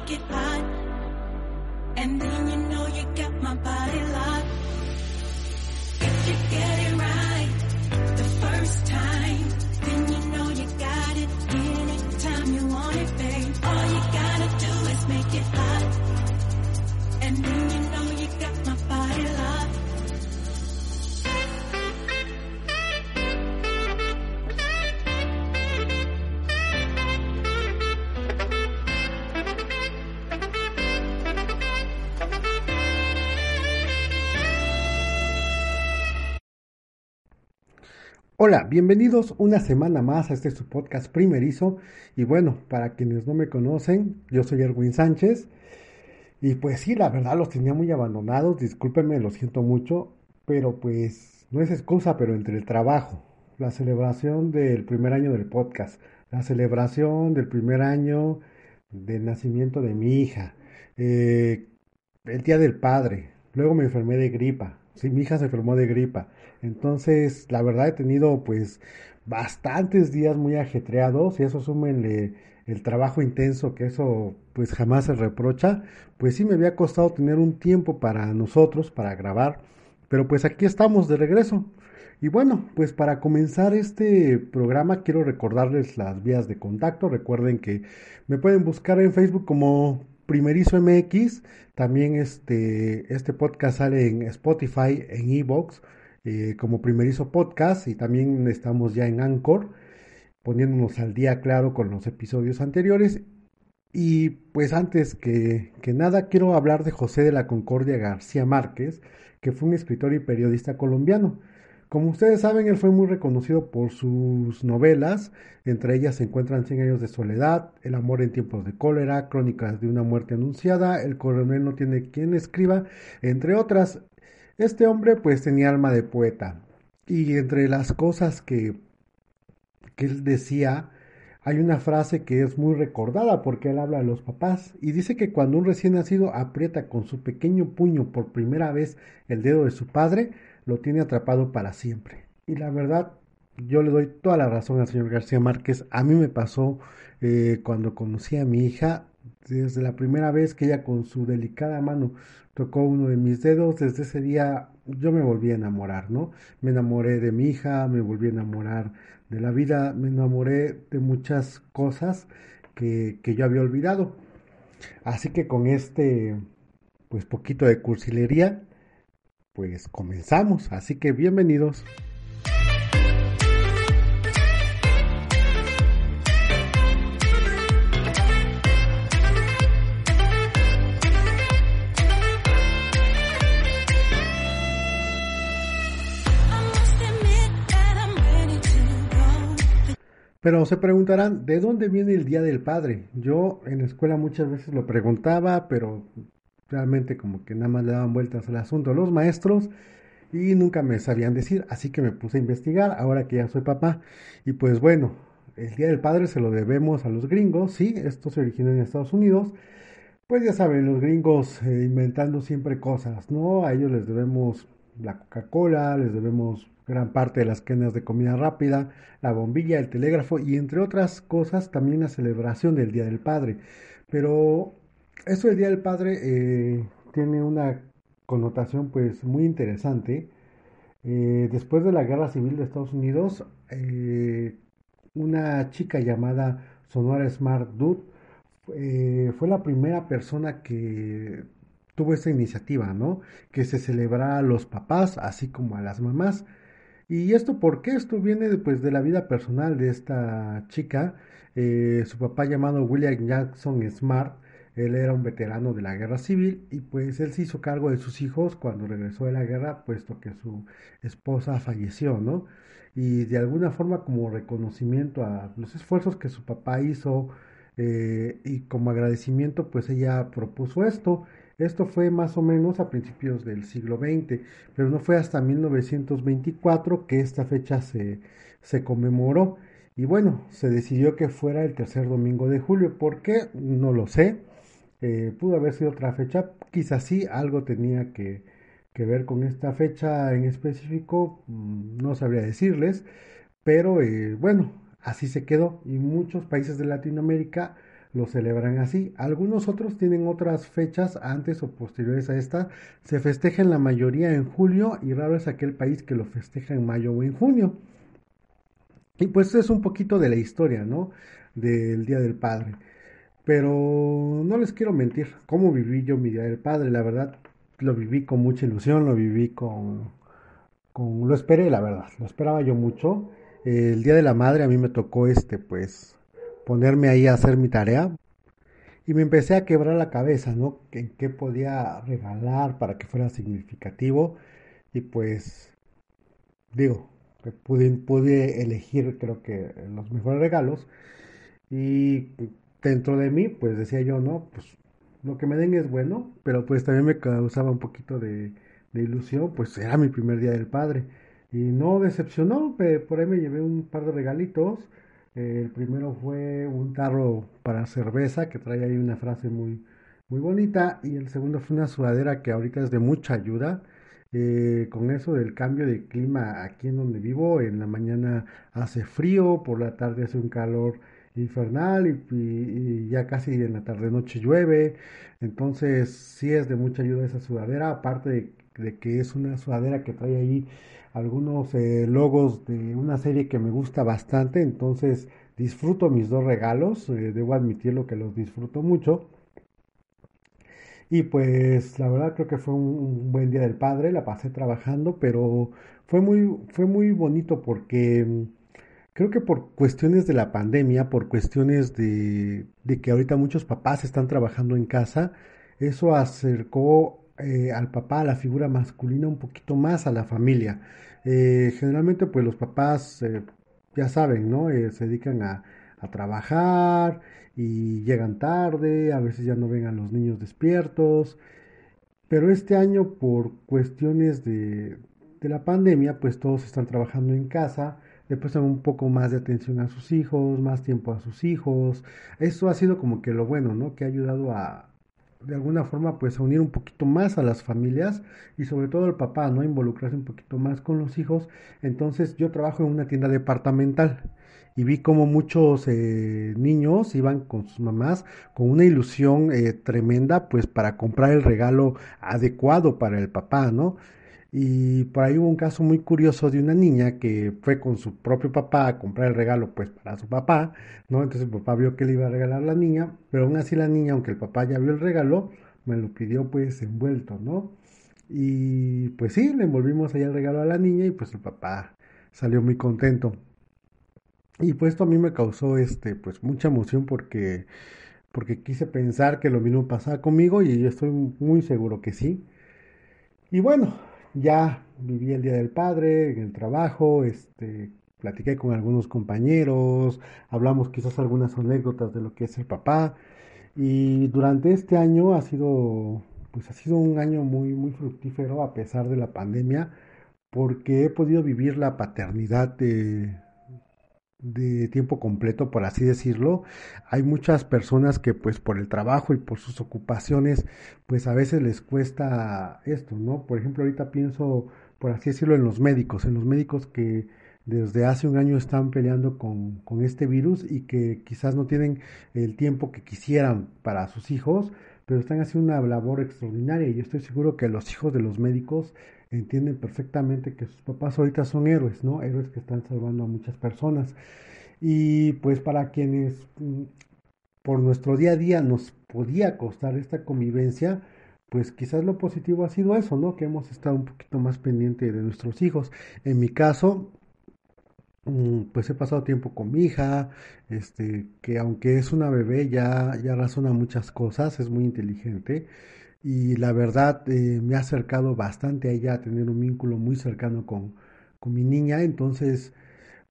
make it hot. And then you know you got my body Hola, bienvenidos una semana más a este su podcast primerizo. Y bueno, para quienes no me conocen, yo soy Erwin Sánchez. Y pues sí, la verdad los tenía muy abandonados, discúlpenme, lo siento mucho, pero pues no es excusa, pero entre el trabajo, la celebración del primer año del podcast, la celebración del primer año del nacimiento de mi hija, eh, el día del padre, luego me enfermé de gripa, sí, mi hija se enfermó de gripa, entonces la verdad he tenido pues bastantes días muy ajetreados y eso súmenle el trabajo intenso, que eso pues jamás se reprocha, pues sí me había costado tener un tiempo para nosotros, para grabar, pero pues aquí estamos de regreso. Y bueno, pues para comenzar este programa quiero recordarles las vías de contacto. Recuerden que me pueden buscar en Facebook como Primerizo MX. También este, este podcast sale en Spotify, en Evox, eh, como Primerizo Podcast. Y también estamos ya en Anchor poniéndonos al día claro con los episodios anteriores. Y pues antes que, que, nada quiero hablar de José de la Concordia García Márquez, que fue un escritor y periodista colombiano. Como ustedes saben, él fue muy reconocido por sus novelas, entre ellas se encuentran Cien años de soledad, El amor en tiempos de cólera, Crónicas de una muerte anunciada, El coronel no tiene quien escriba, entre otras. Este hombre pues tenía alma de poeta y entre las cosas que que él decía, hay una frase que es muy recordada porque él habla de los papás y dice que cuando un recién nacido aprieta con su pequeño puño por primera vez el dedo de su padre, lo tiene atrapado para siempre. Y la verdad, yo le doy toda la razón al señor García Márquez. A mí me pasó eh, cuando conocí a mi hija, desde la primera vez que ella con su delicada mano tocó uno de mis dedos, desde ese día yo me volví a enamorar, ¿no? Me enamoré de mi hija, me volví a enamorar de la vida, me enamoré de muchas cosas que, que yo había olvidado. Así que con este, pues poquito de cursilería, pues comenzamos. Así que bienvenidos. Pero se preguntarán, ¿de dónde viene el Día del Padre? Yo en la escuela muchas veces lo preguntaba, pero realmente como que nada más le daban vueltas al asunto a los maestros y nunca me sabían decir, así que me puse a investigar ahora que ya soy papá. Y pues bueno, el Día del Padre se lo debemos a los gringos, sí, esto se originó en Estados Unidos. Pues ya saben, los gringos eh, inventando siempre cosas, ¿no? A ellos les debemos la Coca-Cola, les debemos gran parte de las cadenas de comida rápida, la bombilla, el telégrafo y entre otras cosas también la celebración del Día del Padre. Pero eso del Día del Padre eh, tiene una connotación pues muy interesante. Eh, después de la Guerra Civil de Estados Unidos, eh, una chica llamada Sonora Smart Dude fue la primera persona que tuvo esta iniciativa, ¿no? Que se celebrara a los papás, así como a las mamás. ¿Y esto por qué? Esto viene pues, de la vida personal de esta chica. Su papá llamado William Jackson Smart, él era un veterano de la guerra civil y pues él se hizo cargo de sus hijos cuando regresó de la guerra, puesto que su esposa falleció, ¿no? Y de alguna forma como reconocimiento a los esfuerzos que su papá hizo eh, y como agradecimiento pues ella propuso esto esto fue más o menos a principios del siglo XX, pero no fue hasta 1924 que esta fecha se, se conmemoró. Y bueno, se decidió que fuera el tercer domingo de julio. ¿Por qué? No lo sé. Eh, pudo haber sido otra fecha. Quizás sí, algo tenía que, que ver con esta fecha en específico. Mm, no sabría decirles. Pero eh, bueno, así se quedó. Y muchos países de Latinoamérica lo celebran así. Algunos otros tienen otras fechas antes o posteriores a esta. Se festeja en la mayoría en julio y raro es aquel país que lo festeja en mayo o en junio. Y pues es un poquito de la historia, ¿no? Del Día del Padre. Pero no les quiero mentir, cómo viví yo mi Día del Padre, la verdad, lo viví con mucha ilusión, lo viví con, con lo esperé, la verdad, lo esperaba yo mucho. El Día de la Madre a mí me tocó este, pues, ponerme ahí a hacer mi tarea y me empecé a quebrar la cabeza, ¿no? En qué podía regalar para que fuera significativo y pues, digo, pude, pude elegir creo que los mejores regalos y dentro de mí pues decía yo no pues lo que me den es bueno pero pues también me causaba un poquito de, ilusión pues era mi primer día del padre. Y no decepcionó por ahí me llevé un par de regalitos. El primero fue un tarro para cerveza que trae ahí una frase muy muy bonita. Y el segundo fue una sudadera que ahorita es de mucha ayuda. Eh, con eso del cambio de clima aquí en donde vivo, en la mañana hace frío, por la tarde hace un calor infernal y, ya casi en la tarde noche llueve, entonces sí es de mucha ayuda esa sudadera, aparte de, que es una sudadera que trae ahí algunos eh, logos de una serie que me gusta bastante, entonces disfruto mis dos regalos, eh, debo admitirlo que los disfruto mucho. Y pues la verdad creo que fue un, buen día del padre, la pasé trabajando, pero fue muy, fue muy bonito porque mm, creo que por cuestiones de la pandemia, por cuestiones de, que ahorita muchos papás están trabajando en casa, eso acercó eh, al papá, a la figura masculina, un poquito más a la familia. Eh, generalmente pues los papás, eh, ya saben, ¿no? se dedican a, a trabajar y llegan tarde, a veces ya no ven a los niños despiertos, pero este año por cuestiones de, de la pandemia, pues todos están trabajando en casa, le prestan un poco más de atención a sus hijos, más tiempo a sus hijos. Eso ha sido como que lo bueno, ¿no? Que ha ayudado a, de alguna forma, pues a unir un poquito más a las familias y sobre todo al papá, ¿no? Involucrarse un poquito más con los hijos. Entonces yo trabajo en una tienda departamental y vi como muchos eh, niños iban con sus mamás con una ilusión eh, tremenda pues para comprar el regalo adecuado para el papá, ¿no? Y por ahí hubo un caso muy curioso de una niña que fue con su propio papá a comprar el regalo pues para su papá, ¿no? Entonces el papá vio que le iba a regalar a la niña, pero aún así la niña, aunque el papá ya vio el regalo, me lo pidió pues envuelto, ¿no? Y pues sí, le envolvimos ahí el regalo a la niña y pues el papá salió muy contento. Y pues esto a mí me causó este pues mucha emoción porque porque quise pensar que lo mismo pasaba conmigo y yo estoy muy seguro que sí. Y bueno, ya viví el Día del Padre en el trabajo, este, platiqué con algunos compañeros, hablamos quizás algunas anécdotas de lo que es el papá. Y durante este año ha sido pues ha sido un año muy muy fructífero a pesar de la pandemia porque he podido vivir la paternidad de, de tiempo completo, por así decirlo. Hay muchas personas que pues por el trabajo y por sus ocupaciones, pues a veces les cuesta esto, ¿no? Por ejemplo, ahorita pienso, por así decirlo, en los médicos, en los médicos que desde hace un año están peleando con, con este virus y que quizás no tienen el tiempo que quisieran para sus hijos, pero están haciendo una labor extraordinaria y yo estoy seguro que los hijos de los médicos entienden perfectamente que sus papás ahorita son héroes, ¿no? Héroes que están salvando a muchas personas. Y pues para quienes mm, por nuestro día a día nos podía costar esta convivencia, pues quizás lo positivo ha sido eso, ¿no? Que hemos estado un poquito más pendiente de nuestros hijos. En mi caso, mm, pues he pasado tiempo con mi hija, este, que aunque es una bebé ya, ya razona muchas cosas, es muy inteligente y la verdad eh, me ha acercado bastante a ella a tener un vínculo muy cercano con, con mi niña, entonces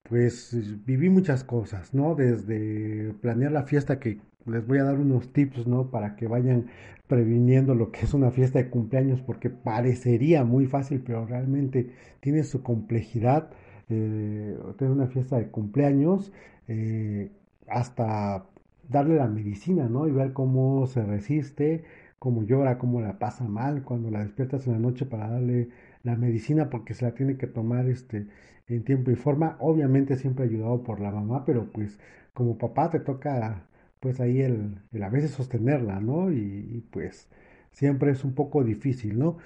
pues viví muchas cosas, ¿no? Desde planear la fiesta que les voy a dar unos tips, ¿no? Para que vayan previniendo lo que es una fiesta de cumpleaños, porque parecería muy fácil, pero realmente tiene su complejidad. Eh, tener una fiesta de cumpleaños, eh, hasta darle la medicina, ¿no? Y ver cómo se resiste, cómo llora, cómo la pasa mal cuando la despiertas en la noche para darle la medicina porque se la tiene que tomar este en tiempo y forma, obviamente siempre ayudado por la mamá, pero pues como papá te toca pues ahí el, a veces sostenerla, ¿no? Y, y, pues siempre es un poco difícil, ¿no?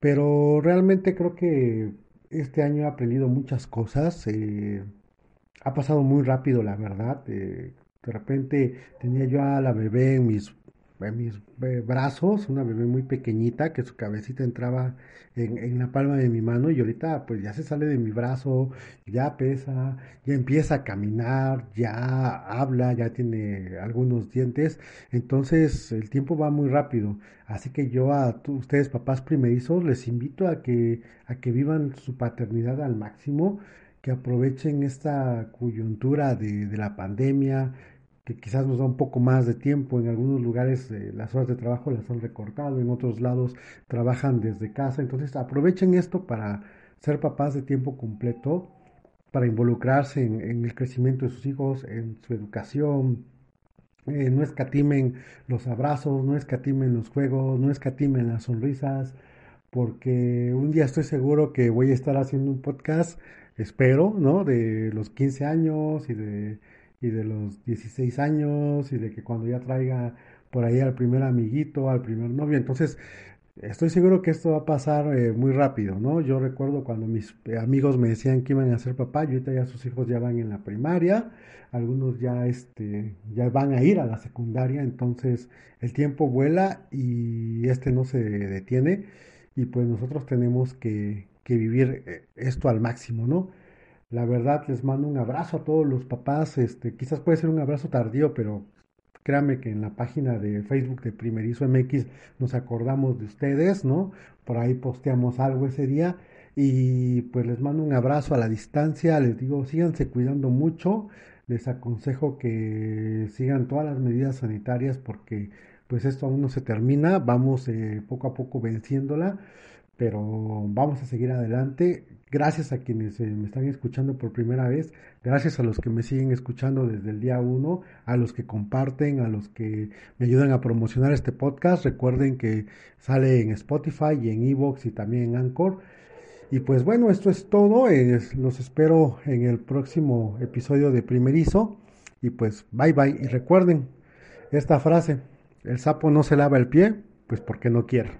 Pero realmente creo que este año he aprendido muchas cosas. Eh, ha pasado muy rápido, la verdad. Eh, de repente tenía yo a la bebé en mis en mis brazos, una bebé muy pequeñita que su cabecita entraba en, la palma de mi mano y ahorita pues ya se sale de mi brazo, ya pesa, ya empieza a caminar, ya habla, ya tiene algunos dientes, entonces el tiempo va muy rápido, así que yo a ustedes papás primerizos les invito a que, a que vivan su paternidad al máximo, que aprovechen esta coyuntura de, de la pandemia, que quizás nos da un poco más de tiempo. En algunos lugares eh, las horas de trabajo las han recortado, en otros lados trabajan desde casa. Entonces aprovechen esto para ser papás de tiempo completo, para involucrarse en, el crecimiento de sus hijos, en su educación. Eh, no escatimen los abrazos, no escatimen los juegos, no escatimen las sonrisas, porque un día estoy seguro que voy a estar haciendo un podcast, espero, ¿no? De los 15 años y de y de los 16 años y de que cuando ya traiga por ahí al primer amiguito, al primer novio. Entonces, estoy seguro que esto va a pasar eh, muy rápido, ¿no? Yo recuerdo cuando mis eh, amigos me decían que iban a ser papá, y ahorita ya sus hijos ya van en la primaria, algunos ya, este, ya van a ir a la secundaria, entonces el tiempo vuela y este no se detiene y pues nosotros tenemos que, que vivir eh, esto al máximo, ¿no? La verdad, les mando un abrazo a todos los papás. Este, quizás puede ser un abrazo tardío, pero créanme que en la página de Facebook de Primerizo MX nos acordamos de ustedes, ¿no? Por ahí posteamos algo ese día. Y pues les mando un abrazo a la distancia. Les digo, síganse cuidando mucho. Les aconsejo que sigan todas las medidas sanitarias porque pues esto aún no se termina. Vamos eh, poco a poco venciéndola pero vamos a seguir adelante. Gracias a quienes eh, me están escuchando por primera vez, gracias a los que me siguen escuchando desde el día uno, a los que comparten, a los que me ayudan a promocionar este podcast. Recuerden que sale en Spotify y en Evox y también en Anchor. Y pues bueno, esto es todo. los espero en el próximo episodio de Primerizo. Y pues bye bye. Y recuerden esta frase, el sapo no se lava el pie, pues porque no quiere